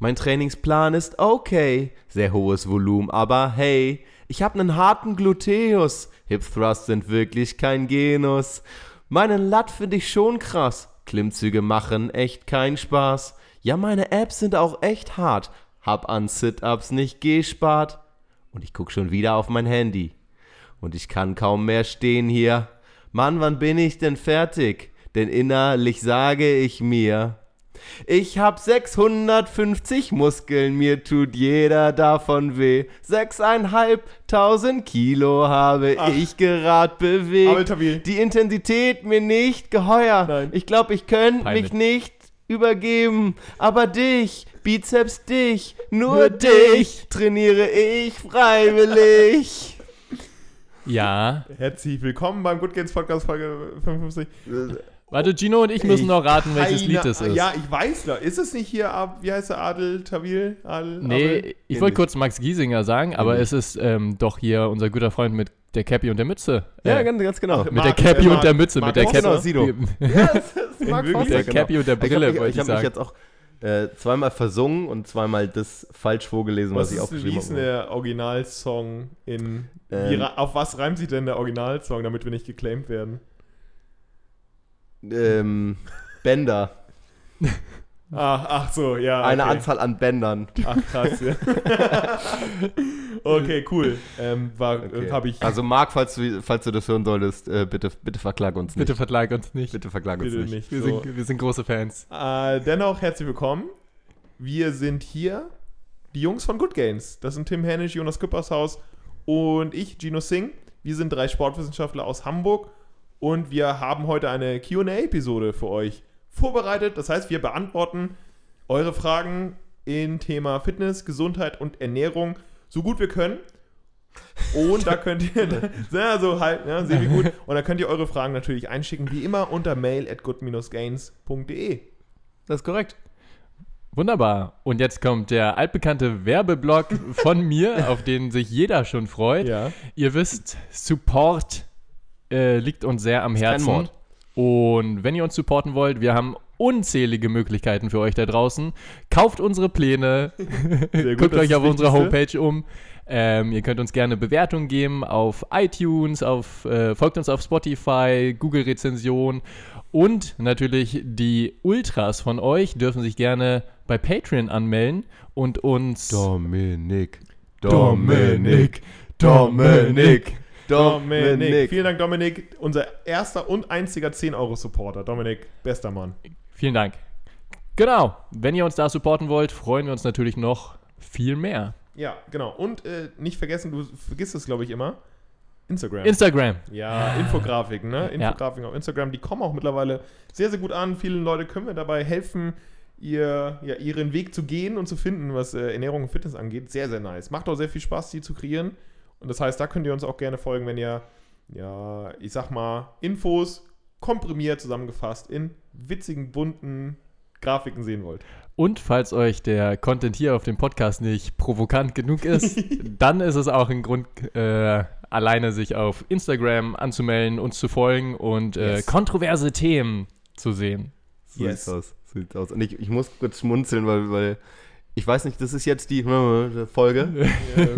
Mein Trainingsplan ist okay, sehr hohes Volumen, aber hey, ich hab nen harten Gluteus. Hip Thrust sind wirklich kein Genus. Meinen Lat find ich schon krass. Klimmzüge machen echt keinen Spaß. Ja, meine Abs sind auch echt hart. Hab an Sit-Ups nicht gespart. Und ich guck schon wieder auf mein Handy. Und ich kann kaum mehr stehen hier. Mann, wann bin ich denn fertig? Denn innerlich sage ich mir, ich hab 650 Muskeln, mir tut jeder davon weh. Sechseinhalbtausend Kilo habe Ach. ich gerad bewegt. Die Intensität mir nicht geheuer. Nein. Ich glaub, ich könnte mich nicht übergeben. Aber dich, Bizeps dich, nur, Nur dich, dich. trainiere ich freiwillig. Ja. Herzlich willkommen beim Good Games Podcast Folge 55. Warte, Gino und ich müssen Ich- noch raten, welches Keine- Lied es ist. Ja, ich weiß da. Ist es nicht hier ab, wie heißt der Adel Tawil? Adel, Nee, Abel? ich wollte kurz Max Giesinger sagen, aber Nee. es ist ähm, doch hier unser guter Freund mit der Cappy und der Mütze. Ja, Äh, ganz, ganz genau. Mit Mark- der Cappy äh, und der Mütze, Mark mit der Cappy. Ist Wirklichkeit- Forster, der genau. Cappy und der Ich habe Brille, mich, wollte ich ich mich sagen. jetzt auch äh, zweimal versungen und zweimal das falsch vorgelesen, was, Was ich ist, wie aufgeschrieben ist denn habe. der Originalsong in. wie, Ähm. auf was reimt sich denn der Originalsong, damit wir nicht geclaimed werden? Ähm, Bänder. Ach, ach so, ja. Eine okay. Anzahl an Bändern. Ach, krass, ja. okay, cool. Ähm, war, Okay. habe ich. Also Marc, falls du, falls du das hören solltest, äh, bitte, bitte verklag uns nicht. Bitte verklag uns nicht. bitte verklag uns bitte nicht. nicht. Wir, so. sind, wir sind große Fans. Äh, dennoch herzlich willkommen. Wir sind hier, die Jungs von Good Games. Das sind Tim Hennisch, Jonas Küppershaus und ich, Gino Singh. Wir sind drei Sportwissenschaftler aus Hamburg und wir haben heute eine QA-Episode für euch vorbereitet. Das heißt, wir beantworten eure Fragen in Thema Fitness, Gesundheit und Ernährung so gut wir können. Und da könnt ihr, ja, so halt, ja, wir gut. Und da könnt ihr eure Fragen natürlich einschicken, wie immer unter mail at good-gains.de. Das ist korrekt. Wunderbar. Und jetzt kommt der altbekannte Werbeblock von mir, auf den sich jeder schon freut. Ja. Ihr wisst, Support äh, liegt uns sehr am Herzen. Und wenn ihr uns supporten wollt, wir haben unzählige Möglichkeiten für euch da draußen. Kauft unsere Pläne, gut, guckt euch auf unserer. Homepage um. Ähm, ihr könnt uns gerne Bewertungen geben auf iTunes, auf, äh, folgt uns auf Spotify, Google-Rezension und natürlich die Ultras von euch dürfen sich gerne bei Patreon anmelden und uns Dominik. Dominik, Dominik. Dominik. Dominik. Vielen Dank, Dominik. Unser erster und einziger 10-Euro-Supporter. Dominik, bester Mann. Vielen Dank. Genau, wenn ihr uns da supporten wollt, freuen wir uns natürlich noch viel mehr. Ja, genau. Und äh, nicht vergessen, du vergisst es, glaube ich, immer. Instagram. Instagram. ja, Infografiken, ne? Infografiken auf Instagram, die kommen auch mittlerweile sehr, sehr gut an. Vielen Leute können wir dabei helfen, ihr, ja, ihren Weg zu gehen und zu finden, was äh, Ernährung und Fitness angeht. Sehr, sehr nice. Macht auch sehr viel Spaß, die zu kreieren. Und das heißt, da könnt ihr uns auch gerne folgen, wenn ihr, ja, ich sag mal, Infos komprimiert zusammengefasst in witzigen, bunten Grafiken sehen wollt. Und falls euch der Content hier auf dem Podcast nicht provokant genug ist, dann ist es auch ein Grund, äh, alleine sich auf Instagram anzumelden, uns zu folgen und äh, Yes. kontroverse Themen zu sehen. So Yes. sieht's aus. So sieht's aus. Und ich, ich muss kurz schmunzeln, weil, weil ich weiß nicht, das ist jetzt die Folge.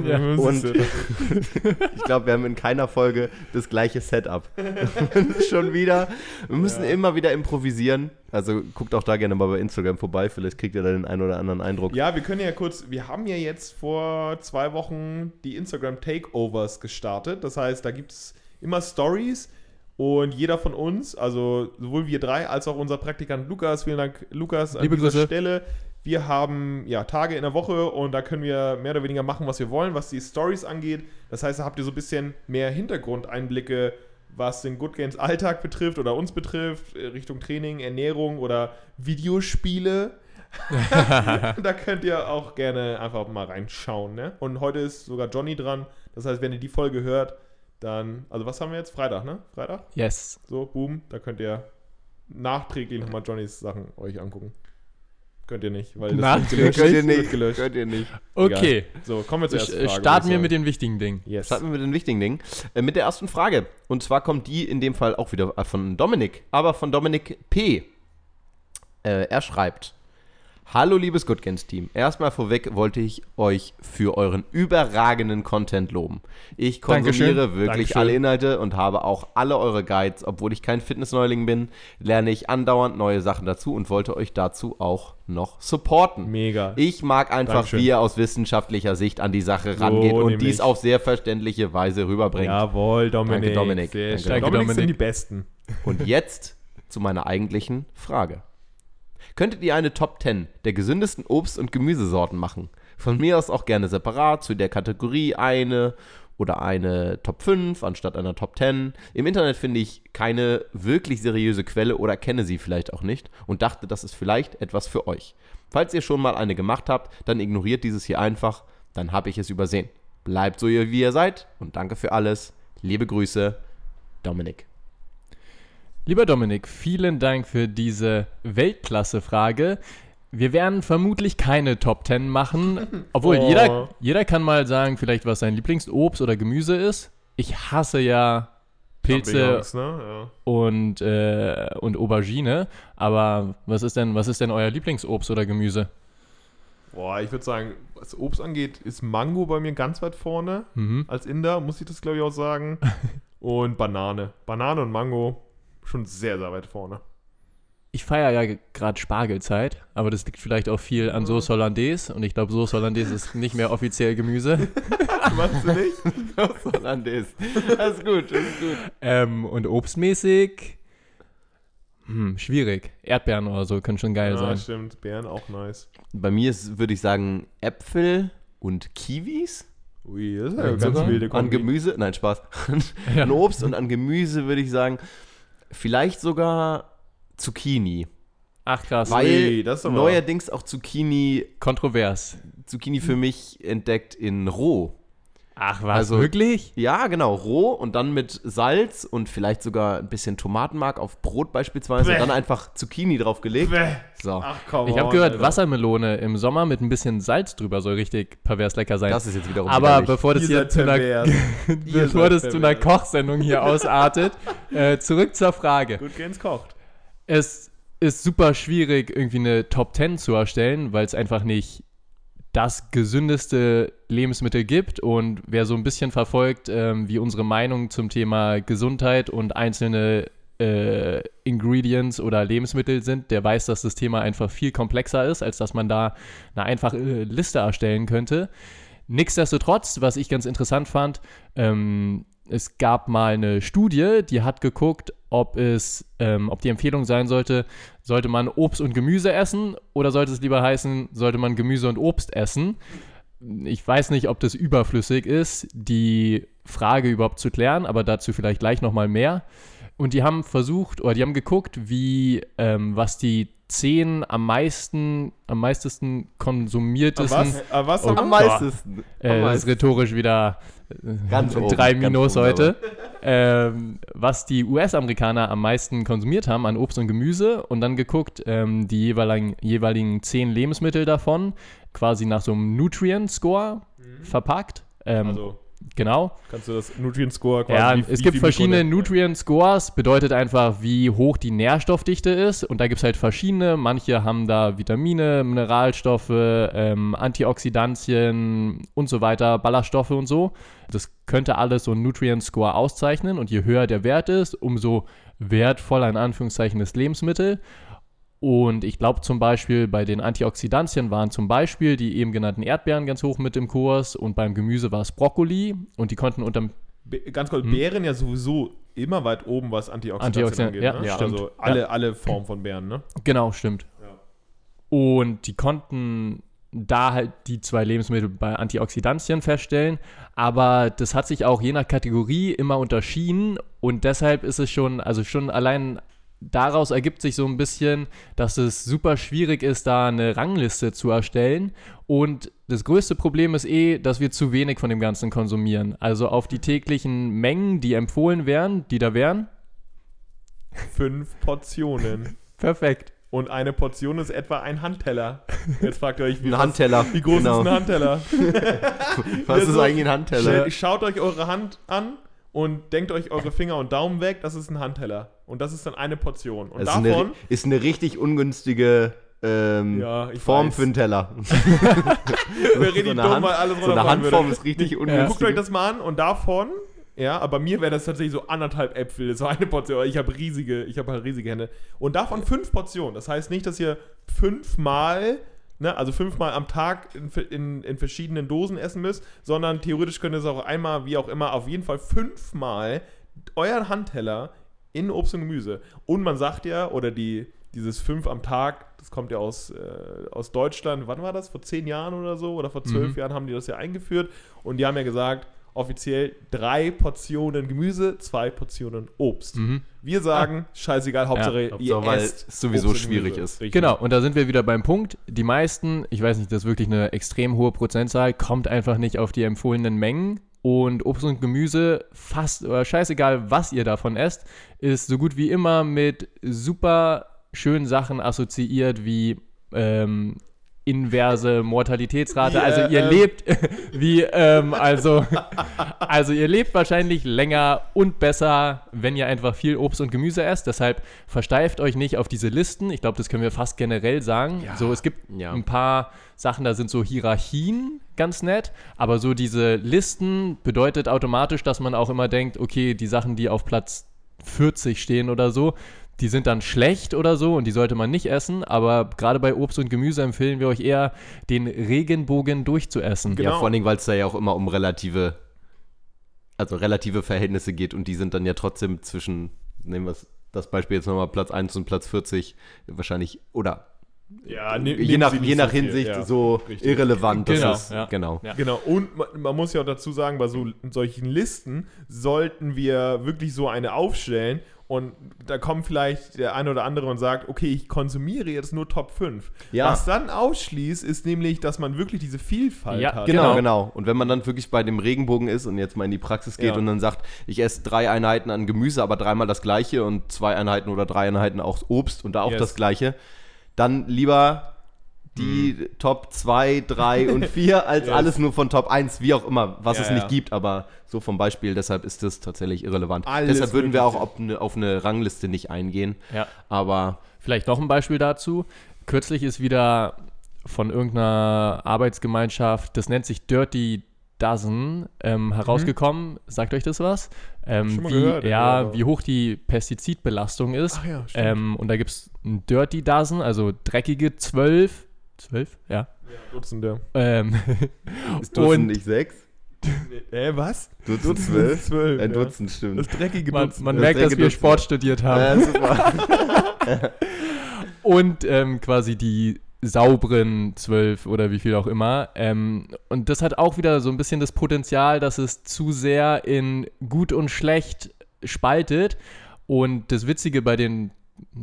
Ja, Und ich glaube, wir haben in keiner Folge das gleiche Setup. Schon wieder. Wir müssen Ja. immer wieder improvisieren. Also guckt auch da gerne mal bei Instagram vorbei. Vielleicht kriegt ihr da den einen oder anderen Eindruck. Ja, wir können ja kurz, wir haben ja jetzt vor zwei Wochen die Instagram Takeovers gestartet. Das heißt, da gibt es immer Stories und jeder von uns, also sowohl wir drei als auch unser Praktikant Lukas, vielen Dank Lukas an Liebe dieser Grüße. Stelle. Wir haben ja Tage in der Woche und da können wir mehr oder weniger machen, was wir wollen, was die Stories angeht. Das heißt, da habt ihr so ein bisschen mehr Hintergrundeinblicke, was den Good Games Alltag betrifft oder uns betrifft, äh, Richtung Training, Ernährung oder Videospiele. da könnt ihr auch gerne einfach mal reinschauen. Ne? Und heute ist sogar Johnny dran. Das heißt, wenn ihr die Folge hört, dann, also was haben wir jetzt? Freitag, ne? Freitag? Yes. So, boom, da könnt ihr nachträglich nochmal Johnnys Sachen euch angucken. Könnt ihr nicht, weil das Nachträglich? wird Könnt ihr nicht. gelöscht. Könnt ihr nicht. Okay. So, kommen wir zur ersten Frage. Starten wir mit den wichtigen Dingen. Yes. Starten wir mit den wichtigen Dingen. Äh, mit der ersten Frage. Und zwar kommt die in dem Fall auch wieder äh, von Dominik, aber von Dominik P. Äh, er schreibt: Hallo liebes Good Games Team. Erstmal vorweg wollte ich euch für euren überragenden Content loben. Ich konsumiere Dankeschön. wirklich Dankeschön. alle Inhalte und habe auch alle eure Guides. Obwohl ich kein Fitnessneuling bin, lerne ich andauernd neue Sachen dazu und wollte euch dazu auch noch supporten. Mega. Ich mag einfach, Dankeschön. wie ihr aus wissenschaftlicher Sicht an die Sache rangeht und nämlich. dies auf sehr verständliche Weise rüberbringt. Jawohl, Dominik. Danke, Dominik. Sehr Danke. Danke, Dominik sind Dominik. die Besten. Und jetzt zu meiner eigentlichen Frage. Könntet ihr eine Top 10 der gesündesten Obst- und Gemüsesorten machen? Von mir aus auch gerne separat, zu der Kategorie eine oder eine Top 5 anstatt einer Top 10. Im Internet finde ich keine wirklich seriöse Quelle oder kenne sie vielleicht auch nicht und dachte, das ist vielleicht etwas für euch. Falls ihr schon mal eine gemacht habt, dann ignoriert dieses hier einfach, dann habe ich es übersehen. Bleibt so, wie ihr seid und danke für alles. Liebe Grüße, Dominik. Lieber Dominik, vielen Dank für diese Weltklasse-Frage. Wir werden vermutlich keine Top 10 machen, obwohl Oh. jeder, jeder kann mal sagen, vielleicht was sein Lieblingsobst oder Gemüse ist. Ich hasse ja Pilze Champignons, ne? und, äh, und Aubergine, aber was ist denn, was ist denn euer Lieblingsobst oder Gemüse? ja. Boah, ich würde sagen, was Obst angeht, ist Mango bei mir ganz weit vorne. Mhm. Als Inder muss ich das, glaube ich, auch sagen. Und Banane. Banane und Mango schon sehr, sehr weit vorne. Ich feiere ja gerade Spargelzeit, aber das liegt vielleicht auch viel an Sauce Hollandaise und ich glaube, Sauce Hollandaise ist nicht mehr offiziell Gemüse. Meinst du nicht? Hollandaise. Das ist gut, das ist gut. Ähm, und obstmäßig, hm, schwierig. Erdbeeren oder so können schon geil Ja, sein. stimmt. Beeren auch nice. Bei mir ist, würde ich sagen, Äpfel und Kiwis. Ui, das ist ja Ja, eine ganz wilde An Kombi. Gemüse, nein, Spaß. Ja. An Obst und an Gemüse würde ich sagen, vielleicht sogar Zucchini. Ach krass, Weil Ui, das ist aber- neuerdings auch Zucchini, kontrovers. Zucchini für mich entdeckt in roh. Ach was, Also- wirklich? Ja, genau, roh und dann mit Salz und vielleicht sogar ein bisschen Tomatenmark auf Brot beispielsweise. Bäh. Dann einfach Zucchini draufgelegt. Bäh. So, Ach komm. Ich habe gehört, Wassermelone im Sommer mit ein bisschen Salz drüber soll richtig pervers lecker sein. das ist jetzt wiederum Aber widerlich. bevor das Ihr hier zu einer, bevor das zu einer. Kochsendung hier ausartet, äh, zurück zur Frage. Good Gains kocht. Es ist super schwierig, irgendwie eine Top 10 zu erstellen, weil es einfach nicht das gesündeste Lebensmittel gibt. Und wer so ein bisschen verfolgt, ähm, wie unsere Meinung zum Thema Gesundheit und einzelne äh, Ingredients oder Lebensmittel sind, der weiß, dass das Thema einfach viel komplexer ist, als dass man da eine einfache äh, Liste erstellen könnte. Nichtsdestotrotz, was ich ganz interessant fand, ähm, es gab mal eine Studie, die hat geguckt, ob es, ähm, ob die Empfehlung sein sollte, sollte man Obst und Gemüse essen oder sollte es lieber heißen, sollte man Gemüse und Obst essen? Ich weiß nicht, ob das überflüssig ist, die Frage überhaupt zu klären, aber dazu vielleicht gleich nochmal mehr. Und die haben versucht, oder die haben geguckt, wie, ähm, was die zehn am meisten, am meistesten konsumiertesten was? Aber was? Oh, am meisten. äh, Am das ist rhetorisch wieder äh, Ganz oben, drei Minus oben heute. Ähm, was die US-Amerikaner am meisten konsumiert haben an Obst und Gemüse und dann geguckt, ähm, die jeweiligen, jeweiligen zehn Lebensmittel davon, quasi nach so einem Nutrient-Score verpackt. Ähm, Also, genau. kannst du das Nutrient Score quasi Ja, wie- es wie gibt verschiedene Nutrient Scores, bedeutet einfach, wie hoch die Nährstoffdichte ist. Und da gibt es halt verschiedene. Manche haben da Vitamine, Mineralstoffe, ähm, Antioxidantien und so weiter, Ballaststoffe und so. Das könnte alles so ein Nutrient Score auszeichnen. Und je höher der Wert ist, umso wertvoller in Anführungszeichen das Lebensmittel. Und ich glaube zum Beispiel bei den Antioxidantien waren zum Beispiel die eben genannten Erdbeeren ganz hoch mit im Kurs und beim Gemüse war es Brokkoli und die konnten unterm ganz kurz, Hm. Beeren ja sowieso immer weit oben, was Antioxidantien Antioxidant- angeht. ja, ne? ja, also stimmt. alle, Ja. alle Formen von Beeren, ne? Genau, stimmt. Und die konnten da halt die zwei Lebensmittel bei Antioxidantien feststellen, aber das hat sich auch je nach Kategorie immer unterschieden und deshalb ist es schon, also schon allein daraus ergibt sich so ein bisschen, dass es super schwierig ist, da eine Rangliste zu erstellen und das größte Problem ist eh, dass wir zu wenig von dem Ganzen konsumieren. Also auf die täglichen Mengen, die empfohlen wären, die da wären, Fünf Portionen. perfekt. Und eine Portion ist etwa ein Handteller. Jetzt fragt ihr euch, wie, Ein was- Handteller. wie groß genau. ist ein Handteller? Was ist eigentlich ein Handteller? Sch- Schaut euch eure Hand an und denkt euch eure Finger und Daumen weg, das ist ein Handteller. Und das ist dann eine Portion. Und Das ist eine, davon, ist eine richtig ungünstige ähm, Ja, Form weiß. für einen Teller. Wäre richtig eine dumm, Hand- weil alles so eine runterfallen würde. Handform ist richtig ungünstig. Guckt euch das mal an und davon, ja, aber mir wäre das tatsächlich so anderthalb Äpfel, so eine Portion. Ich habe riesige, ich habe halt riesige Hände. Und davon fünf Portionen. Das heißt nicht, dass ihr fünfmal, ne, also fünfmal am Tag in, in, in verschiedenen Dosen essen müsst, sondern theoretisch könnt ihr es auch einmal, wie auch immer, auf jeden Fall fünfmal euren Handteller in Obst und Gemüse. Und man sagt ja, oder die, dieses fünf am Tag, das kommt ja aus, äh, aus Deutschland, wann war das? Vor zehn Jahren oder so? Oder vor zwölf Mhm. Jahren haben die das ja eingeführt. Und die haben ja gesagt, offiziell drei Portionen Gemüse, zwei Portionen Obst. Mhm. Wir sagen, scheißegal, Hauptsache ihr Hauptsache, weil es sowieso schwierig ist. Richtig. Genau, und da sind wir wieder beim Punkt. Die meisten, ich weiß nicht, das ist wirklich eine extrem hohe Prozentzahl, kommt einfach nicht auf die empfohlenen Mengen. Und Obst und Gemüse, fast oder scheißegal, was ihr davon esst, ist so gut wie immer mit super schönen Sachen assoziiert wie ähm, inverse Mortalitätsrate. Äh, also ihr ähm, lebt wie, ähm, also, also ihr lebt wahrscheinlich länger und besser, wenn ihr einfach viel Obst und Gemüse esst. Deshalb versteift euch nicht auf diese Listen. Ich glaube, das können wir fast generell sagen. So, es gibt Ja. ein paar Sachen, da sind so Hierarchien ganz nett, aber so diese Listen bedeutet automatisch, dass man auch immer denkt, okay, die Sachen, die auf Platz 40 stehen oder so, die sind dann schlecht oder so und die sollte man nicht essen, aber gerade bei Obst und Gemüse empfehlen wir euch eher, den Regenbogen durchzuessen. Genau. Ja, vor allen Dingen, weil es da ja auch immer um relative, also relative Verhältnisse geht und die sind dann ja trotzdem zwischen, nehmen wir das Beispiel jetzt nochmal, Platz 1 und Platz 40 wahrscheinlich, oder Ja, ne- je nach, je nach so Hinsicht ja. so Richtig. irrelevant. Das Genau, ist, ja. genau. Ja. Genau, und man, man muss ja auch dazu sagen, bei so solchen Listen sollten wir wirklich so eine aufstellen und da kommt vielleicht der eine oder andere und sagt, okay, ich konsumiere jetzt nur Top 5. Ja. Was dann ausschließt, ist nämlich, dass man wirklich diese Vielfalt Ja, hat. Genau, Genau. genau. Und wenn man dann wirklich bei dem Regenbogen ist und jetzt mal in die Praxis geht Ja. und dann sagt, ich esse drei Einheiten an Gemüse, aber dreimal das gleiche und zwei Einheiten oder drei Einheiten auch Obst und da auch Yes. das gleiche, dann lieber die Top 2, 3 und 4 als Yes. alles nur von Top 1, wie auch immer, was Ja, es nicht ja. gibt, aber so vom Beispiel, deshalb ist das tatsächlich irrelevant. Alles deshalb würden wir auch auf eine, auf eine Rangliste nicht eingehen, Ja. aber Vielleicht noch ein Beispiel dazu. Kürzlich ist wieder von irgendeiner Arbeitsgemeinschaft, das nennt sich Dirty Dozen, ähm, herausgekommen. Sagt euch das was? Ähm, Mhm. Schon mal wie, gehört, ja, ja, wie hoch die Pestizidbelastung ist. Ach ja, ähm, und da gibt es ein Dirty Dozen, also dreckige 12. 12? Ja. Dutzende. Ähm, ist Dutzend nicht 6? Äh, was? Dutzend 12? Zwölf, Ein ja. Dutzend, stimmt. Das dreckige man Dutzend. man Das merkt, dass wir Dutzend. Sport studiert haben. Ja, super. und ähm, quasi die sauberen zwölf oder wie viel auch immer. Ähm, und das hat auch wieder so ein bisschen das Potenzial, dass es zu sehr in gut und schlecht spaltet. Und das Witzige bei den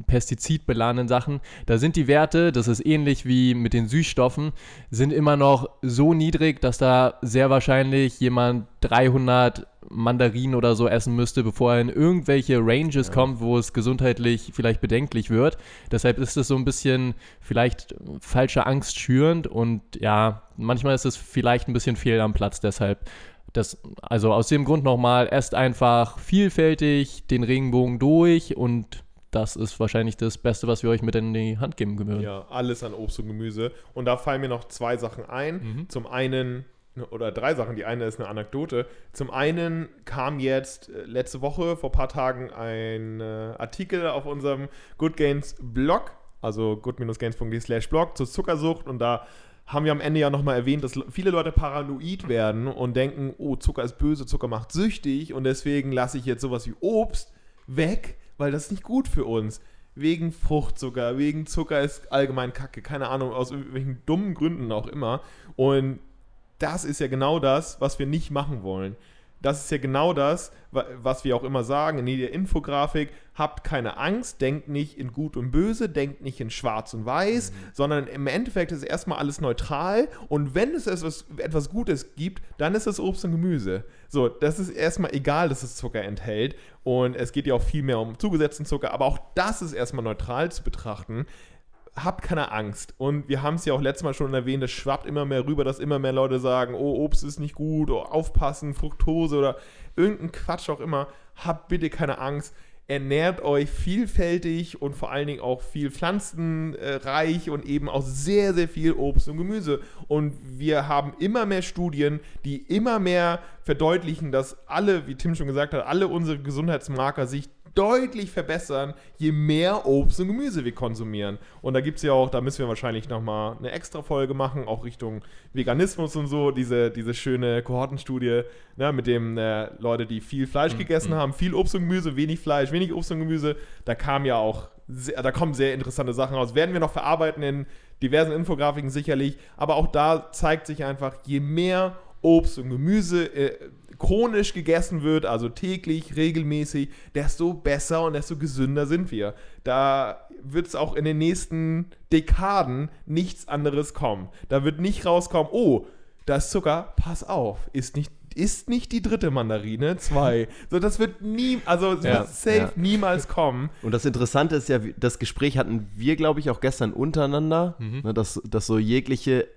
pestizidbeladenen Sachen, da sind die Werte, das ist ähnlich wie mit den Süßstoffen, sind immer noch so niedrig, dass da sehr wahrscheinlich jemand 300 Mandarinen oder so essen müsste, bevor er in irgendwelche Ranges kommt, wo es gesundheitlich vielleicht bedenklich wird. Deshalb ist es so ein bisschen vielleicht falsche Angst schürend und ja, manchmal ist es vielleicht ein bisschen fehl am Platz. Deshalb, das, also aus dem Grund nochmal, esst einfach vielfältig den Regenbogen durch und das ist wahrscheinlich das Beste, was wir euch mit in die Hand geben können. Ja, alles an Obst und Gemüse. Und da fallen mir noch zwei Sachen ein. Mhm. Zum einen, oder drei Sachen. Die eine ist eine Anekdote. Zum einen kam jetzt äh, letzte Woche, vor ein paar Tagen, ein äh, Artikel auf unserem Good Gains Blog, also good-gains.de slash blog zur Zuckersucht. Und da haben wir am Ende ja nochmal erwähnt, dass viele Leute paranoid werden und denken, oh, Zucker ist böse, Zucker macht süchtig und deswegen lasse ich jetzt sowas wie Obst weg, weil das ist nicht gut für uns. Wegen Fruchtzucker, wegen Zucker ist allgemein Kacke, keine Ahnung, aus irgendwelchen dummen Gründen auch immer. Und das ist ja genau das, was wir nicht machen wollen. Das ist ja genau das, wa- was wir auch immer sagen in jeder Infografik. Habt keine Angst, denkt nicht in Gut und Böse, denkt nicht in Schwarz und Weiß, sondern im Endeffekt ist erstmal alles neutral. Und wenn es etwas, etwas Gutes gibt, dann ist es Obst und Gemüse. So, das ist erstmal egal, dass es Zucker enthält. Und es geht ja auch viel mehr um zugesetzten Zucker, aber auch das ist erstmal neutral zu betrachten habt keine Angst. Und wir haben es ja auch letztes Mal schon erwähnt, es schwappt immer mehr rüber, dass immer mehr Leute sagen, oh, Obst ist nicht gut, oh, aufpassen, Fructose oder irgendein Quatsch auch immer. Habt bitte keine Angst. ernährt euch vielfältig und vor allen Dingen auch viel pflanzenreich und eben auch sehr, sehr viel Obst und Gemüse. Und wir haben immer mehr Studien, die immer mehr verdeutlichen, dass alle, wie Tim schon gesagt hat, alle unsere Gesundheitsmarker sich deutlich verbessern, je mehr Obst und Gemüse wir konsumieren. Und da gibt es ja auch, da müssen wir wahrscheinlich nochmal eine extra Folge machen, auch Richtung Veganismus und so, diese, diese schöne Kohortenstudie, ne, mit dem äh, Leute, die viel Fleisch Mhm. gegessen haben, viel Obst und Gemüse, wenig Fleisch, wenig Obst und Gemüse, da kam ja auch, sehr, da kommen sehr interessante Sachen raus. Werden wir noch verarbeiten in diversen Infografiken sicherlich, aber auch da zeigt sich einfach, je mehr Obst und Gemüse äh, chronisch gegessen wird, also täglich, regelmäßig, desto besser und desto gesünder sind wir. Da wird es auch in den nächsten Dekaden nichts anderes kommen. Da wird nicht rauskommen, oh, da ist Zucker, pass auf, ist nicht, ist nicht die dritte Mandarine, zwei. So, das wird nie, also Ja, wird safe ja. niemals kommen. Und das Interessante ist ja, das Gespräch hatten wir, glaube ich, auch gestern untereinander, ne, dass, dass so jegliche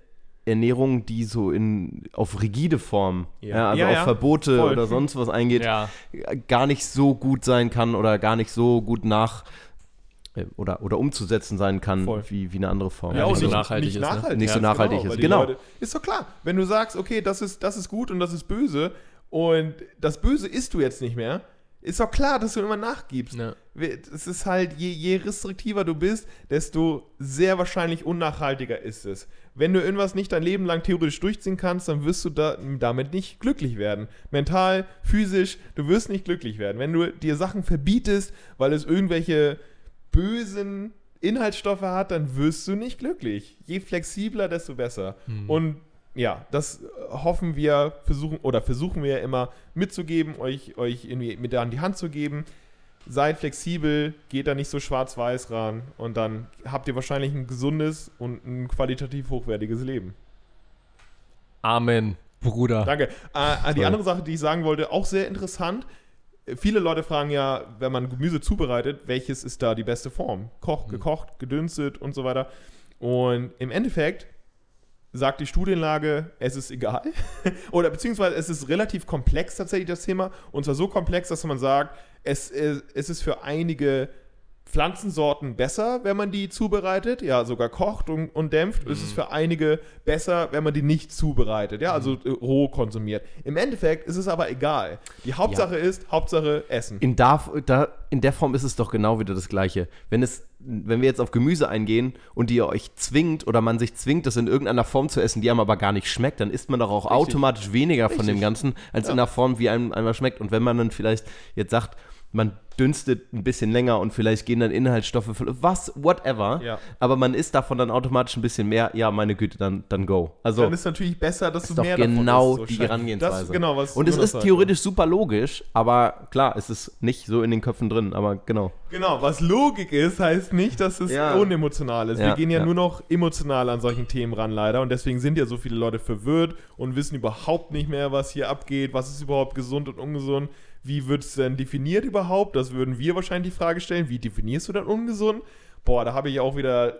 Ernährung, die so in, auf rigide Form, Ja. ja. also Ja, auf ja. Verbote Voll. oder sonst was eingeht, Ja. gar nicht so gut sein kann oder gar nicht so gut nach äh, oder, oder umzusetzen sein kann Voll. wie, wie eine andere Form. Ja, Also nicht so nachhaltig nicht ist, ne? Nachhaltig, Nicht so nachhaltig genau, ist, weil die genau. Leute- ist doch klar. Wenn du sagst, okay, das ist, das ist gut und das ist böse und das Böse isst du jetzt nicht mehr, ist doch klar, dass du immer nachgibst. Ja. Es ist halt, je, je restriktiver du bist, desto sehr wahrscheinlich unnachhaltiger ist es. Wenn du irgendwas nicht dein Leben lang theoretisch durchziehen kannst, dann wirst du da, damit nicht glücklich werden. Mental, physisch, du wirst nicht glücklich werden. Wenn du dir Sachen verbietest, weil es irgendwelche bösen Inhaltsstoffe hat, dann wirst du nicht glücklich. Je flexibler, desto besser. Und ja, das hoffen wir, versuchen oder versuchen wir immer mitzugeben, euch, euch irgendwie mit an die Hand zu geben. Seid flexibel, geht da nicht so schwarz-weiß ran und dann habt ihr wahrscheinlich ein gesundes und ein qualitativ hochwertiges Leben. Amen, Bruder. Danke. Äh, die andere Sache, die ich sagen wollte, auch sehr interessant. Viele Leute fragen ja, wenn man Gemüse zubereitet, welches ist da die beste Form? Koch, gekocht, gedünstet und so weiter. Und im Endeffekt sagt die Studienlage, es ist egal. Oder beziehungsweise es ist relativ komplex tatsächlich das Thema. Und zwar so komplex, dass man sagt, es, es, es ist für einige Pflanzensorten besser, wenn man die zubereitet, ja, sogar kocht und, und dämpft. Es ist für einige besser, wenn man die nicht zubereitet, ja, also äh, roh konsumiert. Im Endeffekt ist es aber egal. Die Hauptsache ist, Hauptsache Essen. In, da, da, in der Form ist es doch genau wieder das Gleiche. Wenn, es, wenn wir jetzt auf Gemüse eingehen und ihr euch zwingt oder man sich zwingt, das in irgendeiner Form zu essen, die einem aber gar nicht schmeckt, dann isst man doch auch automatisch weniger von dem Richtig. Ganzen, als in einer Form, wie einem einmal schmeckt. Und wenn man dann vielleicht jetzt sagt, man dünstet ein bisschen länger und vielleicht gehen dann Inhaltsstoffe, was, whatever, Ja. aber man isst davon dann automatisch ein bisschen mehr, ja, meine Güte, dann, dann go. Also, Dann ist natürlich besser, dass du mehr genau davon isst. die scheint- Herangehensweise. Das genau, was und es ist theoretisch super logisch, aber klar, es ist nicht so in den Köpfen drin, aber genau. Genau, was Logik ist, heißt nicht, dass es Ja. unemotional ist. Wir Ja, gehen ja, ja. nur noch emotional an solchen Themen ran, leider. Und deswegen sind ja so viele Leute verwirrt und wissen überhaupt nicht mehr, was hier abgeht, was ist überhaupt gesund und ungesund. Wie wird es denn definiert überhaupt? Das würden wir wahrscheinlich die Frage stellen. Wie definierst du denn ungesund? Boah, da habe ich auch wieder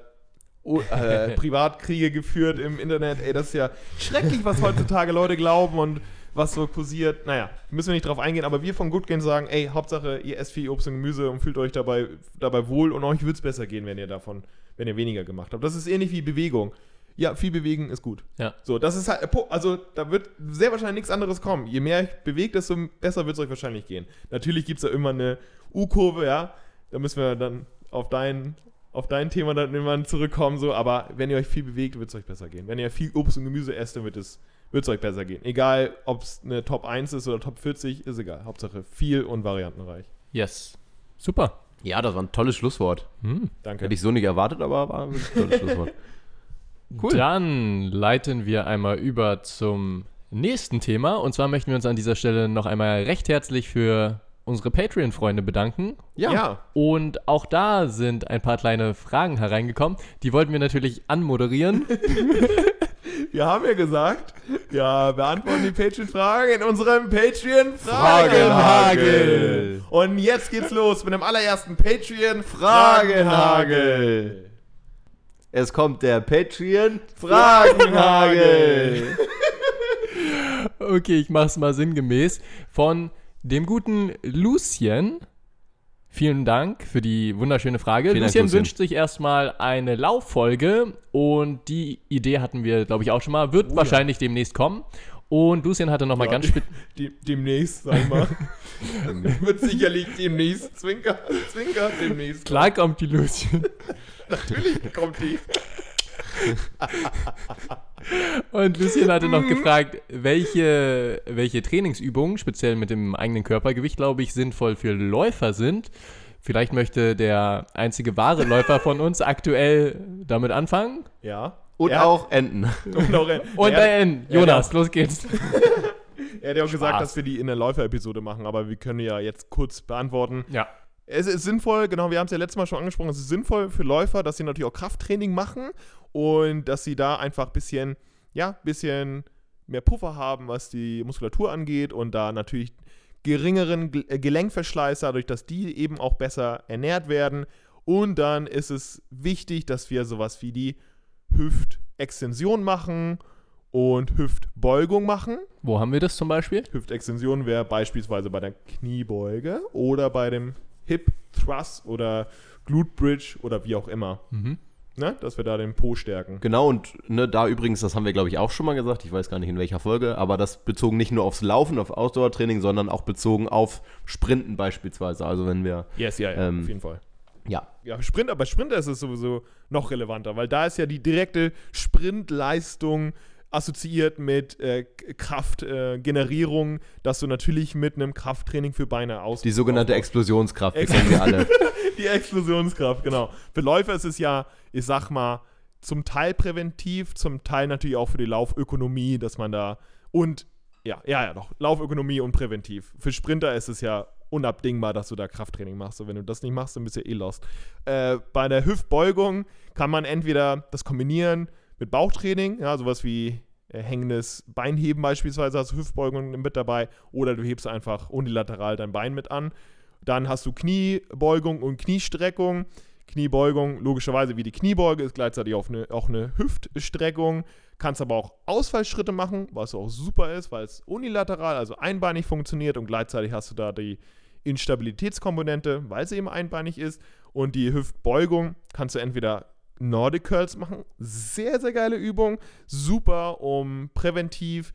oh, äh, Privatkriege geführt im Internet. Ey, das ist ja schrecklich, was heutzutage Leute glauben und was so kursiert. Naja, müssen wir nicht drauf eingehen, aber wir von Good Games sagen, ey, Hauptsache, ihr esst viel Obst und Gemüse und fühlt euch dabei, dabei wohl und euch wird es besser gehen, wenn ihr davon, wenn ihr weniger gemacht habt. Das ist ähnlich wie Bewegung. Ja, viel bewegen ist gut. Ja. So, das ist halt, also da wird sehr wahrscheinlich nichts anderes kommen. Je mehr ich bewegt, desto besser wird es euch wahrscheinlich gehen. Natürlich gibt es da immer eine U-Kurve, ja. Da müssen wir dann auf dein, auf dein Thema dann irgendwann zurückkommen, so. Aber wenn ihr euch viel bewegt, wird es euch besser gehen. Wenn ihr viel Obst und Gemüse esst, dann wird es wird es euch besser gehen. Egal, ob es eine Top 1 ist oder Top 40, ist egal. Hauptsache viel und variantenreich. Yes. Super. Ja, das war ein tolles Schlusswort. Hm. Danke. Hätte ich so nicht erwartet, aber war ein tolles Schlusswort. Cool. Dann leiten wir einmal über zum nächsten Thema. Und zwar möchten wir uns an dieser Stelle noch einmal recht herzlich für unsere Patreon-Freunde bedanken. ja. Und auch da sind ein paar kleine Fragen hereingekommen. Die wollten wir natürlich anmoderieren. Wir haben ja gesagt, ja, beantworten die Patreon-Fragen in unserem Patreon-Fragenhagel. Fragenhagel. Und jetzt geht's los mit dem allerersten Patreon-Fragenhagel. Es kommt der Patreon Fragenhagel. Okay, ich mach's mal sinngemäß. Von dem guten Lucien. Vielen Dank für die wunderschöne Frage. Vielen Dank, Lucien Lucien. wünscht sich erstmal eine Lauffolge und die Idee hatten wir, glaube ich, auch schon mal. Wird Oh ja. wahrscheinlich demnächst kommen. Und Lucien hatte nochmal Ja, ganz spät. Demnächst, sag mal. Wird sicherlich demnächst, Zwinker, Zwinker, demnächst. Klar kommt die Lucien. Natürlich kommt die. Und Lucien hatte noch gefragt, welche, welche Trainingsübungen, speziell mit dem eigenen Körpergewicht, glaube ich, sinnvoll für Läufer sind. Vielleicht möchte der einzige wahre Läufer von uns aktuell damit anfangen. Ja. Und Er auch Enten. Und, auch, Und er, bei N. ja, Jonas, los geht's. er hat ja auch gesagt, Spaß. dass wir die in der Läufer-Episode machen, aber wir können ja jetzt kurz beantworten. Ja. Es ist sinnvoll, genau, wir haben es ja letztes Mal schon angesprochen, es ist sinnvoll für Läufer, dass sie natürlich auch Krafttraining machen und dass sie da einfach ein bisschen, ja, bisschen mehr Puffer haben, was die Muskulatur angeht und da natürlich geringeren äh, Gelenkverschleiß, dadurch, dass die eben auch besser ernährt werden. Und dann ist es wichtig, dass wir sowas wie die Hüftextension machen und Hüftbeugung machen. Wo haben wir das zum Beispiel? Hüftextension wäre beispielsweise bei der Kniebeuge oder bei dem Hip Thrust oder Glute Bridge oder wie auch immer. Mhm. Ne? Dass wir da den Po stärken. Genau, und ne, da übrigens, das haben wir, glaube ich, auch schon mal gesagt, ich weiß gar nicht in welcher Folge, aber das bezogen nicht nur aufs Laufen, auf Ausdauertraining, sondern auch bezogen auf Sprinten beispielsweise. Also wenn wir, Yes, ja, ja, Ähm, auf jeden Fall. ja, Ja, Sprinter, bei Sprinter ist es sowieso noch relevanter, weil da ist ja die direkte Sprintleistung assoziiert mit äh, Kraftgenerierung, äh, dass du natürlich mit einem Krafttraining für Beine aus. die sogenannte. Explosionskraft, die Ex- kennen wir alle. Die Explosionskraft, genau. Für Läufer ist es ja, ich sag mal, zum Teil präventiv, zum Teil natürlich auch für die Laufökonomie, dass man da und ja, ja, ja, doch, Laufökonomie und präventiv. Für Sprinter ist es ja unabdingbar, dass du da Krafttraining machst. Und wenn du das nicht machst, dann bist du eh lost. Äh, bei der Hüftbeugung kann man entweder das kombinieren mit Bauchtraining, ja, sowas wie äh, hängendes Beinheben beispielsweise, hast du Hüftbeugung mit dabei, oder du hebst einfach unilateral dein Bein mit an. Dann hast du Kniebeugung und Kniestreckung. Kniebeugung, logischerweise wie die Kniebeuge, ist gleichzeitig auch eine, auch eine Hüftstreckung. Kannst aber auch Ausfallschritte machen, was auch super ist, weil es unilateral, also einbeinig funktioniert und gleichzeitig hast du da die Instabilitätskomponente, weil es eben einbeinig ist. Und die Hüftbeugung kannst du entweder Nordic Curls machen, sehr, sehr geile Übung, super, um präventiv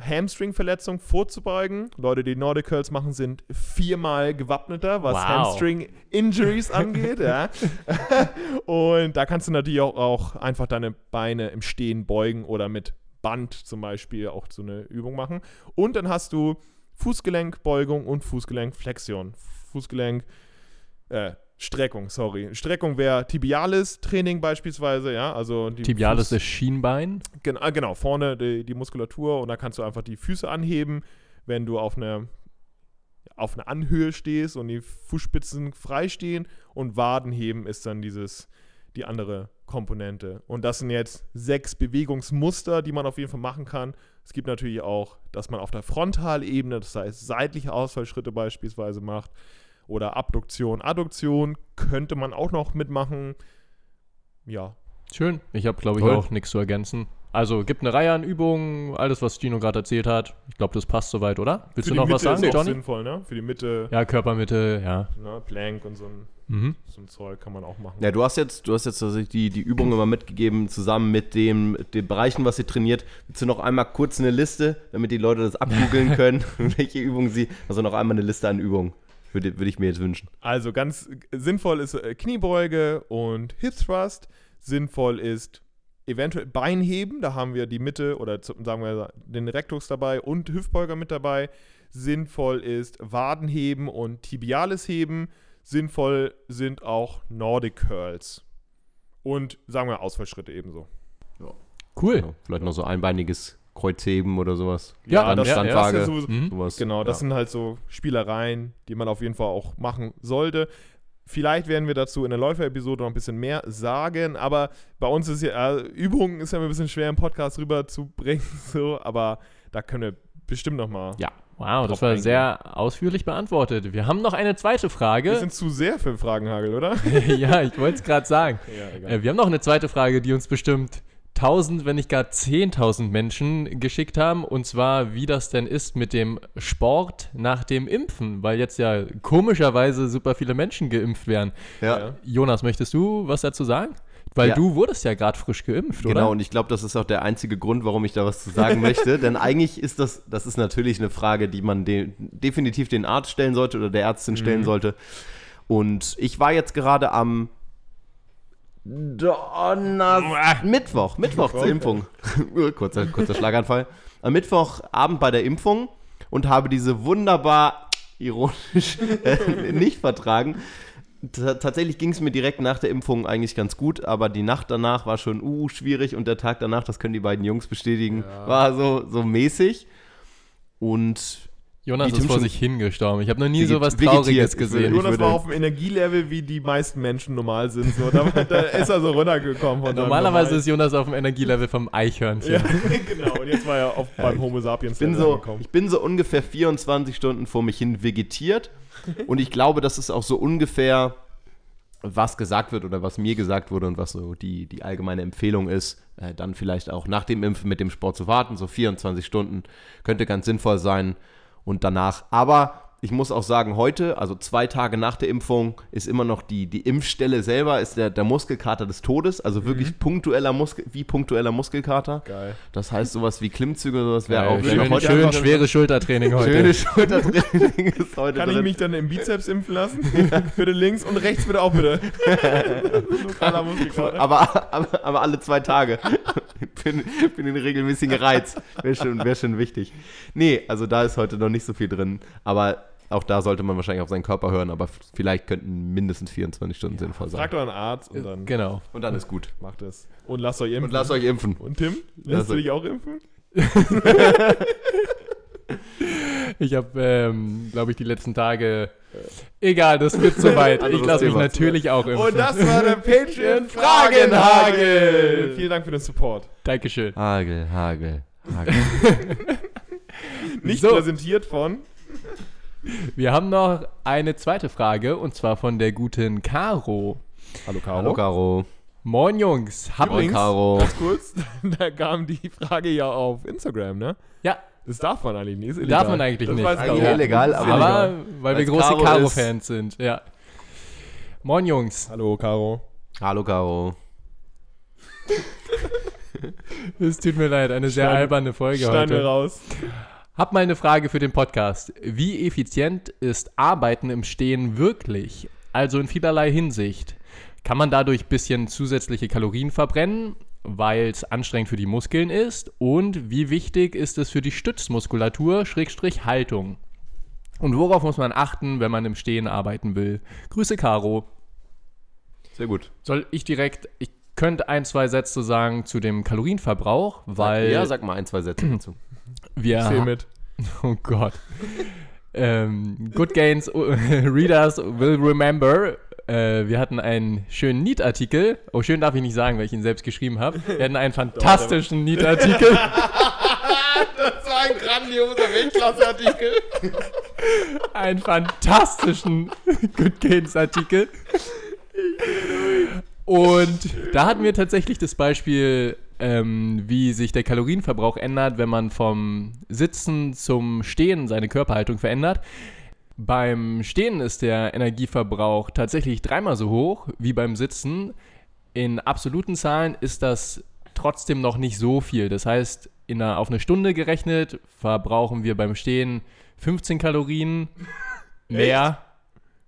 Hamstring-Verletzung vorzubeugen. Leute, die Nordic Curls machen, sind viermal gewappneter, was Wow. Hamstring-Injuries angeht. ja. Und da kannst du natürlich auch, auch einfach deine Beine im Stehen beugen oder mit Band zum Beispiel auch so eine Übung machen. Und dann hast du Fußgelenkbeugung und Fußgelenkflexion. Fußgelenk, äh, Streckung, sorry. Streckung wäre tibiales Training beispielsweise, ja, also die Tibialis Fuß- ist Schienbein. Gen ah, genau, vorne die, die Muskulatur und da kannst du einfach die Füße anheben, wenn du auf einer auf einer Anhöhe stehst und die Fußspitzen frei stehen und Wadenheben ist dann dieses die andere Komponente. Und das sind jetzt sechs Bewegungsmuster, die man auf jeden Fall machen kann. Es gibt natürlich auch, dass man auf der Frontalebene, das heißt seitliche Ausfallschritte beispielsweise macht oder Abduktion, Adduktion könnte man auch noch mitmachen. Ja, Schön. Ich habe, glaube ich, Toll. auch nichts zu ergänzen. Also gibt eine Reihe an Übungen, alles, was Gino gerade erzählt hat. Ich glaube, das passt soweit, oder? Willst für du noch was Mitte sagen, ist auch Johnny? sinnvoll, ne? Für die Mitte, Ja, Körpermitte, ja. ne? Plank und so ein, Mhm. so ein Zeug kann man auch machen. Ja, du hast jetzt, du hast jetzt tatsächlich die, die Übungen immer mitgegeben, zusammen mit dem, den Bereichen, was ihr trainiert. Willst du noch einmal kurz eine Liste, damit die Leute das abgoogeln können, welche Übungen sie, also noch einmal eine Liste an Übungen, würde, würde ich mir jetzt wünschen. Also ganz sinnvoll ist äh, Kniebeuge und Hip Thrust. Sinnvoll ist eventuell Beinheben, da haben wir die Mitte oder sagen wir den Rectus dabei und Hüftbeuger mit dabei. Sinnvoll ist Wadenheben und Tibiales heben. Sinnvoll sind auch Nordic Curls. Und sagen wir Ausfallschritte ebenso. Cool. Genau. Vielleicht noch so einbeiniges Kreuzheben oder sowas. Ja, Stand- das- Standwaage, das ist ja sowieso- Mhm. sowas. Genau, das ja. sind halt so Spielereien, die man auf jeden Fall auch machen sollte. Vielleicht werden wir dazu in der Läufer-Episode noch ein bisschen mehr sagen, aber bei uns ist ja, äh, Übungen ist ja ein bisschen schwer im Podcast rüberzubringen, so, aber da können wir bestimmt noch mal. Ja. Wow, das war eingehen. sehr ausführlich beantwortet. Wir haben noch eine zweite Wir Frage. sind zu sehr für Fragenhagel, oder? ja, ich wollte es gerade sagen. ja, Äh, wir haben noch eine zweite Frage, die uns bestimmt 1000, wenn nicht gar 10.000 Menschen geschickt haben. Und zwar, wie das denn ist mit dem Sport nach dem Impfen, weil jetzt ja komischerweise super viele Menschen geimpft werden. Ja. Jonas, möchtest du was dazu sagen? Weil Ja. du wurdest ja gerade frisch geimpft, Genau, oder? und ich glaube, das ist auch der einzige Grund, warum ich da was zu sagen möchte. Denn eigentlich ist das, das ist natürlich eine Frage, die man de definitiv den Arzt stellen sollte oder der Ärztin stellen sollte. Und ich war jetzt gerade am Donnerstag, Mittwoch, Mittwoch zur Impfung. kurzer, kurzer Schlaganfall. Am Mittwochabend bei der Impfung und habe diese wunderbar ironisch äh, nicht vertragen. T tatsächlich ging es mir direkt nach der Impfung eigentlich ganz gut, aber die Nacht danach war schon uh, schwierig und der Tag danach, das können die beiden Jungs bestätigen, war so, so mäßig. Und Jonas ist Tim vor sich hingestorben. Ich habe noch nie so was. Trauriges gesehen. Jonas war auf dem Energielevel, wie die meisten Menschen normal sind. So, da, da ist er so runtergekommen. Von seinem Normalerweise ist normalen- Jonas auf dem Energielevel vom Eichhörnchen. Ja, genau. Und jetzt war er auf, beim Homo sapiens ich bin, Level so, ich bin so ungefähr 24 Stunden vor mich hin vegetiert und ich glaube, das ist auch so ungefähr, was gesagt wird oder was mir gesagt wurde und was so die, die allgemeine Empfehlung ist, äh, dann vielleicht auch nach dem Impfen mit dem Sport zu warten, so 24 Stunden, könnte ganz sinnvoll sein und danach. Aber ich muss auch sagen, heute, also zwei Tage nach der Impfung, ist immer noch die, die Impfstelle selber, ist der, der Muskelkater des Todes, also wirklich punktueller Muskel, wie punktueller Muskelkater. Geil. Das heißt, sowas wie Klimmzüge, sowas wäre auch schön- heute schön schweres Schultertraining heute. Schönes Schultertraining ist heute Kann ich drin. mich dann im Bizeps impfen lassen? bitte links und rechts bitte auch bitte. Lokaler Muskelkater. aber, aber, aber alle zwei Tage. für, für den regelmäßigen Reiz. Wäre schon, wär schon wichtig. Nee, also da ist heute noch nicht so viel drin. Aber auch da sollte man wahrscheinlich auf seinen Körper hören. Aber vielleicht könnten mindestens 24 Stunden sinnvoll sein. Fragt euren Arzt und dann Genau. Und dann ist gut. macht es. Und lasst euch impfen. Und lasst euch impfen. Und Tim, Lass lässt du euch- dich auch impfen? Ich habe, ähm, glaube ich, die letzten Tage. Egal, das wird zu weit. Ich lasse mich natürlich auch impfen. Und das war der Patreon Fragenhagel. Fragenhagel. Vielen Dank für den Support. Dankeschön. Hagel, Hagel, Hagel. Nicht So. präsentiert von Wir haben noch eine zweite Frage und zwar von der guten Caro. Hallo Caro. Hallo, Caro. Moin Jungs, Moin, Übrigens- Caro. Ganz kurz, da kam die Frage ja auf Instagram, ne? Ja, Das darf man eigentlich nicht. Ist illegal. Darf man eigentlich das nicht. Weiß Eigentlich Caro. illegal, Ist aber- aber weil wir große Caro Caro-Fans sind. Ja. Moin Jungs, Hallo Caro. Hallo, Caro. es tut mir leid, eine sehr Schneiden- alberne Folge wir heute. raus. Hab mal eine Frage für den Podcast. Wie effizient ist Arbeiten im Stehen wirklich? Also in vielerlei Hinsicht. Kann man dadurch ein bisschen zusätzliche Kalorien verbrennen, weil es anstrengend für die Muskeln ist? Und wie wichtig ist es für die Stützmuskulatur, Schrägstrich Haltung? Und worauf muss man achten, wenn man im Stehen arbeiten will? Grüße, Caro. Sehr gut. Soll ich direkt, ich könnte ein, zwei Sätze sagen zu dem Kalorienverbrauch, weil ja, sag mal ein, zwei Sätze dazu. Wir Ich sehe mit. Oh Gott. ähm, Good Gains uh, Readers will remember. Äh, wir hatten einen schönen Neat-Artikel. Oh, schön darf ich nicht sagen, weil ich ihn selbst geschrieben habe. Wir hatten einen fantastischen Neat-Artikel. Das war ein grandioser Weltklasse-Artikel. einen fantastischen Good Gains-Artikel. Und da hatten wir tatsächlich das Beispiel, ähm, wie sich der Kalorienverbrauch ändert, wenn man vom Sitzen zum Stehen seine Körperhaltung verändert. Beim Stehen ist der Energieverbrauch tatsächlich dreimal so hoch wie beim Sitzen. In absoluten Zahlen ist das trotzdem noch nicht so viel. Das heißt, in einer, auf eine Stunde gerechnet verbrauchen wir beim Stehen 15 Kalorien mehr.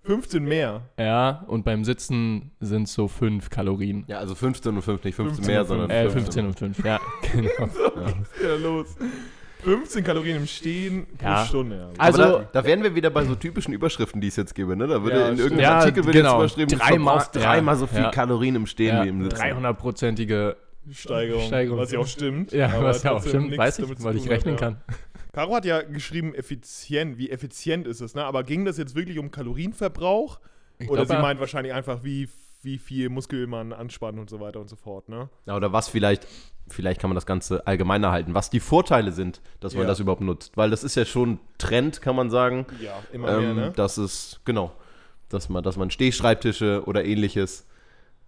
15 mehr. Ja, und beim Sitzen sind es so 5 Kalorien. Ja, also 15 und 5, nicht 15, 15 mehr, sondern Äh, 15 und 5, ja, genau. Was ist denn da los? 15 Kalorien im Stehen pro Ja. Stunde. Ja. Also- da, da wären wir wieder bei so typischen Überschriften, die es jetzt gäbe. Ne? Da würde Ja, in irgendeinem Ja, Artikel wird genau. jetzt überschrieben, du Dreimal- verbrauchst dreimal ja, so viel ja. Kalorien im Stehen Ja, wie im Sitzen. 300-prozentige, Steigerung, Steigerung. Was ja auch stimmt. ja, was ja auch stimmt, weiß ich, weil ich hat, rechnen ja. kann. Caro hat ja geschrieben, effizient. Wie effizient ist es, ne? Aber ging das jetzt wirklich um Kalorienverbrauch? Ich Oder glaub, sie meint wahrscheinlich einfach, wie, wie viel Muskel man anspannt und so weiter und so fort, ne? Ja, oder was vielleicht, vielleicht kann man das Ganze allgemeiner halten, was die Vorteile sind, dass man Ja. das überhaupt nutzt. Weil das ist ja schon Trend, kann man sagen. Ja, immer mehr, Ähm, ne? Das ist, genau, dass man, dass man Stehschreibtische oder ähnliches Äh,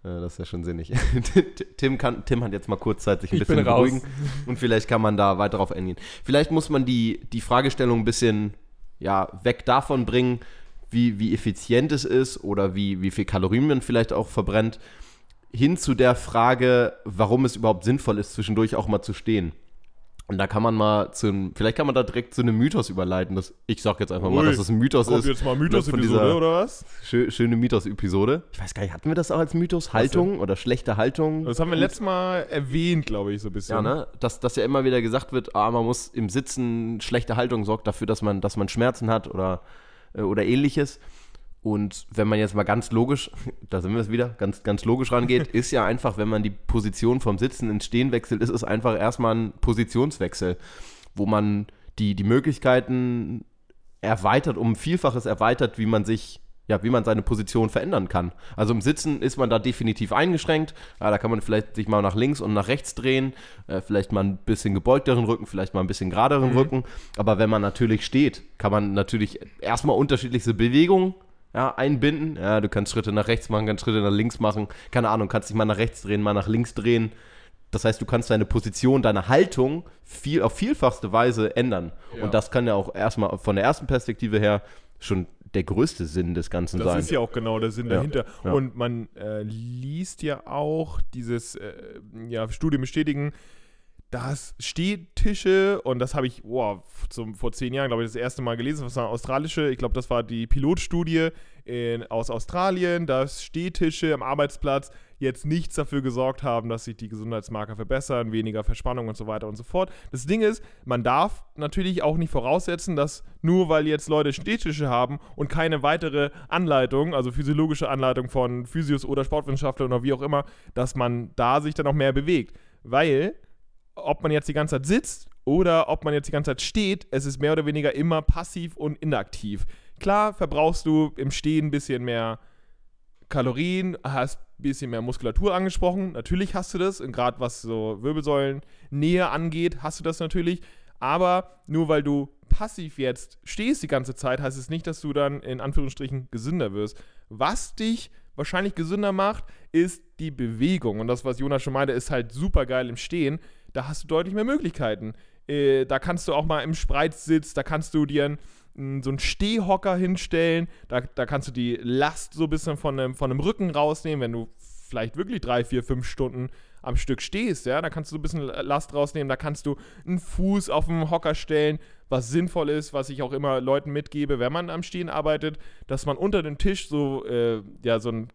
das ist ja schon sinnig. Tim, kann, Tim hat jetzt mal kurz Zeit, sich ein Ich bisschen beruhigen. Und vielleicht kann man da weiter drauf eingehen. Vielleicht muss man die, die Fragestellung ein bisschen ja, weg davon bringen, wie, wie effizient es ist oder wie, wie viel Kalorien man vielleicht auch verbrennt, hin zu der Frage, warum es überhaupt sinnvoll ist, zwischendurch auch mal zu stehen. Und da kann man mal zu einem, vielleicht kann man da direkt zu einem Mythos überleiten. Dass, ich sag jetzt einfach mal, Ui, dass es ein Mythos Kommt ist. jetzt mal Mythos-Episode, oder was? Schö schöne Mythos-Episode. Ich weiß gar nicht, hatten wir das auch als Mythos? Haltung oder schlechte Haltung? Das haben wir letztes Mal erwähnt, glaube ich, so ein bisschen. Ja, ne? Dass, dass ja immer wieder gesagt wird, ah, man muss im Sitzen, schlechte Haltung sorgt dafür, dass man, dass man Schmerzen hat oder, äh, oder ähnliches. Und wenn man jetzt mal ganz logisch, da sind wir es wieder, ganz, ganz logisch rangeht, ist ja einfach, wenn man die Position vom Sitzen ins Stehen wechselt, ist es einfach erstmal ein Positionswechsel, wo man die, die Möglichkeiten erweitert, um Vielfaches erweitert, wie man sich, ja, wie man seine Position verändern kann. Also im Sitzen ist man da definitiv eingeschränkt. Ja, da kann man vielleicht sich mal nach links und nach rechts drehen, äh, vielleicht mal ein bisschen gebeugteren Rücken, vielleicht mal ein bisschen geraderen Rücken. Aber wenn man natürlich steht, kann man natürlich erstmal unterschiedlichste Bewegungen ja, einbinden. Ja, du kannst Schritte nach rechts machen, kannst Schritte nach links machen. Keine Ahnung, kannst dich mal nach rechts drehen, mal nach links drehen. Das heißt, du kannst deine Position, deine Haltung viel, auf vielfachste Weise ändern. Ja. Und das kann ja auch erstmal von der ersten Perspektive her schon der größte Sinn des Ganzen Das sein. ist ja auch genau der Sinn Ja, dahinter. ja. Und man äh, liest ja auch dieses, äh, ja, Studien bestätigen, dass Stehtische, und das habe ich wow, zum, vor zehn Jahren, glaube ich, das erste Mal gelesen, was war eine australische, ich glaube, das war die Pilotstudie in, aus Australien, dass Stehtische am Arbeitsplatz jetzt nichts dafür gesorgt haben, dass sich die Gesundheitsmarker verbessern, weniger Verspannung und so weiter und so fort. Das Ding ist, man darf natürlich auch nicht voraussetzen, dass nur weil jetzt Leute Stehtische haben und keine weitere Anleitung, also physiologische Anleitung von Physios oder Sportwissenschaftlern oder wie auch immer, dass man da sich dann auch mehr bewegt. Weil, ob man jetzt die ganze Zeit sitzt oder ob man jetzt die ganze Zeit steht, es ist mehr oder weniger immer passiv und inaktiv. Klar verbrauchst du im Stehen ein bisschen mehr Kalorien, hast ein bisschen mehr Muskulatur angesprochen. Natürlich hast du das. Und gerade was so Wirbelsäulennähe angeht, hast du das natürlich. Aber nur weil du passiv jetzt stehst die ganze Zeit, heißt es nicht, dass du dann in Anführungsstrichen gesünder wirst. Was dich wahrscheinlich gesünder macht, ist die Bewegung. Und das, was Jonas schon meinte, ist halt super geil im Stehen. Da hast du deutlich mehr Möglichkeiten. Äh, da kannst du auch mal im Spreizsitz, da kannst du dir einen, so einen Stehhocker hinstellen. Da, da kannst du die Last so ein bisschen von dem, von dem Rücken rausnehmen, wenn du vielleicht wirklich drei, vier, fünf Stunden am Stück stehst, ja, da kannst du so ein bisschen Last rausnehmen, da kannst du einen Fuß auf den Hocker stellen, was sinnvoll ist, was ich auch immer Leuten mitgebe, wenn man am Stehen arbeitet, dass man unter dem Tisch so, äh, ja, so einen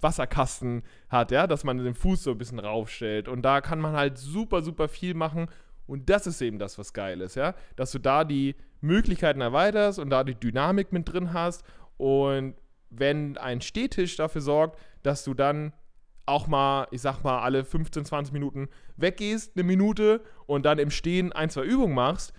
Wasserkasten hat, ja, dass man den Fuß so ein bisschen raufstellt und da kann man halt super, super viel machen und das ist eben das, was geil ist, ja, dass du da die Möglichkeiten erweiterst und da die Dynamik mit drin hast und wenn ein Stehtisch dafür sorgt, dass du dann auch mal, ich sag mal, alle 15, 20 Minuten weggehst, eine Minute und dann im Stehen ein, zwei Übungen machst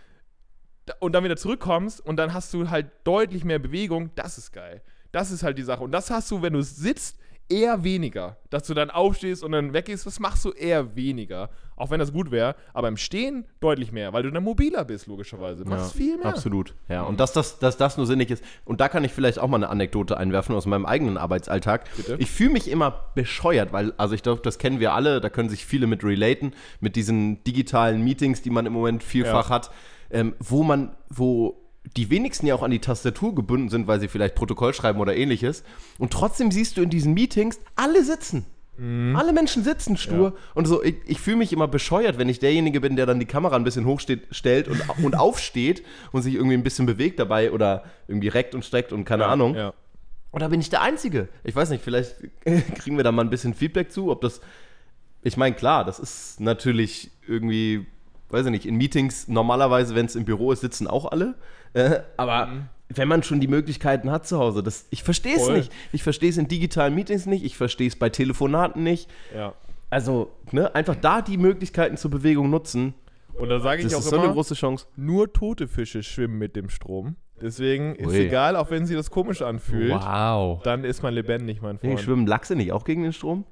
und dann wieder zurückkommst und dann hast du halt deutlich mehr Bewegung, das ist geil. Das ist halt die Sache. Und das hast du, wenn du sitzt, eher weniger. Dass du dann aufstehst und dann weggehst, das machst du eher weniger. Auch wenn das gut wäre. Aber im Stehen deutlich mehr, weil du dann mobiler bist, logischerweise. Du machst viel mehr. Absolut. Ja, und dass das, dass das nur sinnig ist. Und da kann ich vielleicht auch mal eine Anekdote einwerfen aus meinem eigenen Arbeitsalltag. Bitte? Ich fühle mich immer bescheuert, weil, also ich glaube, das kennen wir alle, da können sich viele mit relaten, mit diesen digitalen Meetings, die man im Moment vielfach Ja. hat, ähm, wo man, wo die wenigsten ja auch an die Tastatur gebunden sind, weil sie vielleicht Protokoll schreiben oder ähnliches. Und trotzdem siehst du in diesen Meetings, alle sitzen. Alle Menschen sitzen stur. Ja. Und so, ich, ich fühle mich immer bescheuert, wenn ich derjenige bin, der dann die Kamera ein bisschen hochstellt und, und aufsteht und sich irgendwie ein bisschen bewegt dabei oder irgendwie reckt und streckt und keine Ahnung. Ja. Oder bin ich der Einzige? Ich weiß nicht, vielleicht kriegen wir da mal ein bisschen Feedback zu, ob das. Ich meine, klar, das ist natürlich irgendwie, weiß ich nicht, in Meetings normalerweise, wenn es im Büro ist, sitzen auch alle. Äh, aber wenn man schon die Möglichkeiten hat zu Hause, das, ich verstehe es nicht. Ich verstehe es in digitalen Meetings nicht, ich verstehe es bei Telefonaten nicht. ja. Also, ne, einfach da die Möglichkeiten zur Bewegung nutzen, Und da sage ich das auch ist so immer, eine große Chance. nur tote Fische schwimmen mit dem Strom. Deswegen ist Ui. egal, auch wenn sie das komisch anfühlt, Wow. dann ist man lebendig, mein Freund. schwimmen Lachse nicht auch gegen den Strom?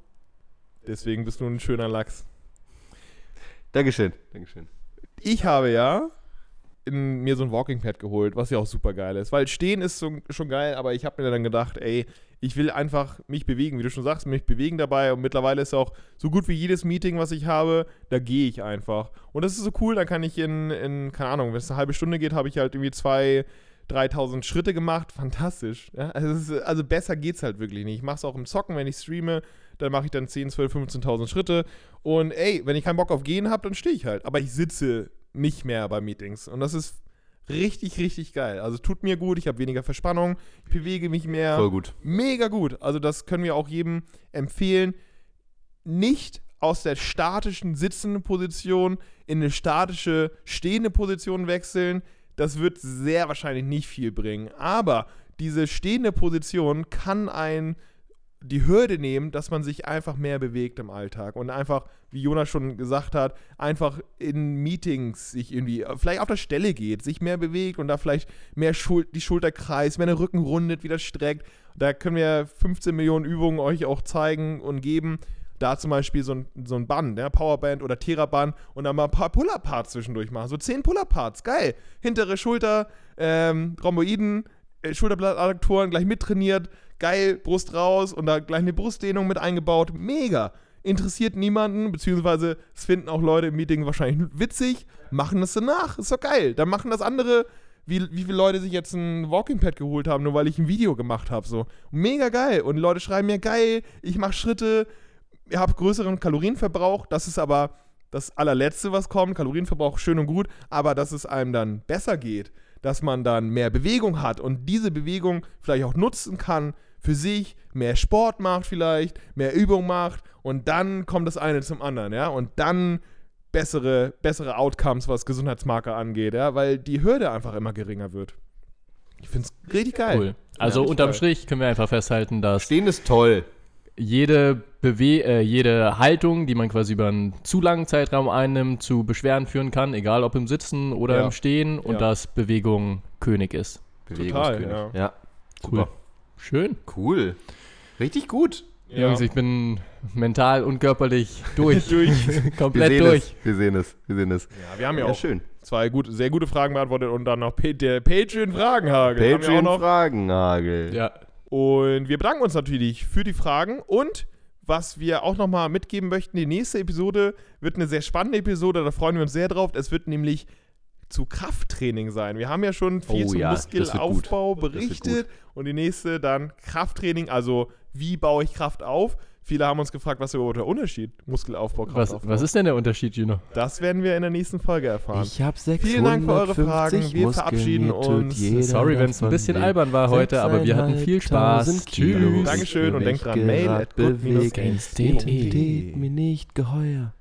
Deswegen bist du ein schöner Lachs. Dankeschön. Dankeschön. Ich habe ja in, mir so ein Walking Pad geholt, was ja auch super geil ist. Weil stehen ist so, schon geil, aber ich habe mir dann gedacht, ey, ich will einfach mich bewegen, wie du schon sagst, mich bewegen dabei. Und mittlerweile ist auch so gut wie jedes Meeting, was ich habe, da gehe ich einfach. Und das ist so cool, da kann ich in, in keine Ahnung, wenn es eine halbe Stunde geht, habe ich halt irgendwie zwei, 3000 Schritte gemacht. Fantastisch. Ja? Also, ist, also, besser geht's halt wirklich nicht. Ich mache es auch im Zocken, wenn ich streame, dann mache ich dann 10, 12, 15.000 Schritte. Und ey, wenn ich keinen Bock auf Gehen habe, dann stehe ich halt. Aber ich sitze nicht mehr bei Meetings. Und das ist richtig, richtig geil. Also tut mir gut, ich habe weniger Verspannung, ich bewege mich mehr. Voll gut. Mega gut. Also das können wir auch jedem empfehlen. Nicht aus der statischen sitzenden Position in eine statische stehende Position wechseln. Das wird sehr wahrscheinlich nicht viel bringen. Aber diese stehende Position kann ein die Hürde nehmen, dass man sich einfach mehr bewegt im Alltag und einfach, wie Jonas schon gesagt hat, einfach in Meetings sich irgendwie, vielleicht auf der Stelle geht, sich mehr bewegt und da vielleicht mehr Schul die Schulter kreist, mehr den Rücken rundet, wieder streckt. Da können wir 15 Millionen Übungen euch auch zeigen und geben. Da zum Beispiel so ein, so ein Band, ja, Powerband oder Theraband und dann mal ein paar Pull-Up-Parts zwischendurch machen. So 10 Pull-Up-Parts, geil. Hintere Schulter, ähm, Rhomboiden, äh, Schulterblattadduktoren gleich mittrainiert, geil, Brust raus und da gleich eine Brustdehnung mit eingebaut. Mega. Interessiert niemanden, beziehungsweise es finden auch Leute im Meeting wahrscheinlich witzig, machen das danach. Ist doch geil. Dann machen das andere, wie, wie viele Leute sich jetzt ein Walking Pad geholt haben, nur weil ich ein Video gemacht habe. So. Mega geil. Und Leute schreiben mir, geil, ich mache Schritte, ihr habt größeren Kalorienverbrauch. Das ist aber das allerletzte, was kommt. Kalorienverbrauch schön und gut, aber dass es einem dann besser geht, dass man dann mehr Bewegung hat und diese Bewegung vielleicht auch nutzen kann für sich, mehr Sport macht vielleicht, mehr Übung macht und dann kommt das eine zum anderen, ja, und dann bessere, bessere Outcomes, was Gesundheitsmarker angeht, ja, weil die Hürde einfach immer geringer wird. Ich finde es richtig geil. Cool. Also Ja, unterm toll. Strich können wir einfach festhalten, dass Stehen ist toll. jede, Bewe äh, jede Haltung, die man quasi über einen zu langen Zeitraum einnimmt, zu Beschwerden führen kann, egal ob im Sitzen oder Ja. im Stehen und Ja. dass Bewegung König ist. Bewegungskönig. ja. ja. Cool. Super. Schön. Cool. Richtig gut. Ja. Jungs, ich bin mental und körperlich durch. Durch. Wir Komplett sehen durch. es. Wir sehen es. Wir sehen es. Ja, wir haben ja, Ja, auch schön. zwei gut, sehr gute Fragen beantwortet und dann noch Pa- der Patreon-Fragenhagel. haben wir auch Patreon noch. Fragenhagel. Ja. Und wir bedanken uns natürlich für die Fragen und was wir auch nochmal mitgeben möchten, die nächste Episode wird eine sehr spannende Episode, da freuen wir uns sehr drauf. Es wird nämlich zu Krafttraining sein. Wir haben ja schon viel Oh zum ja, Muskelaufbau berichtet und die nächste dann Krafttraining, also wie baue ich Kraft auf? Viele haben uns gefragt, was ist überhaupt der Unterschied Muskelaufbau, Was, Kraftaufbau. was ist denn der Unterschied, Gino? Das werden wir in der nächsten Folge erfahren. Ich habe Vielen Dank für eure Fragen. Wir verabschieden uns. Sorry, wenn es ein bisschen albern war heute, aber wir hatten viel Spaß. Tschüss. Dankeschön und denkt dran, mail at. Identität mir nicht geheuer.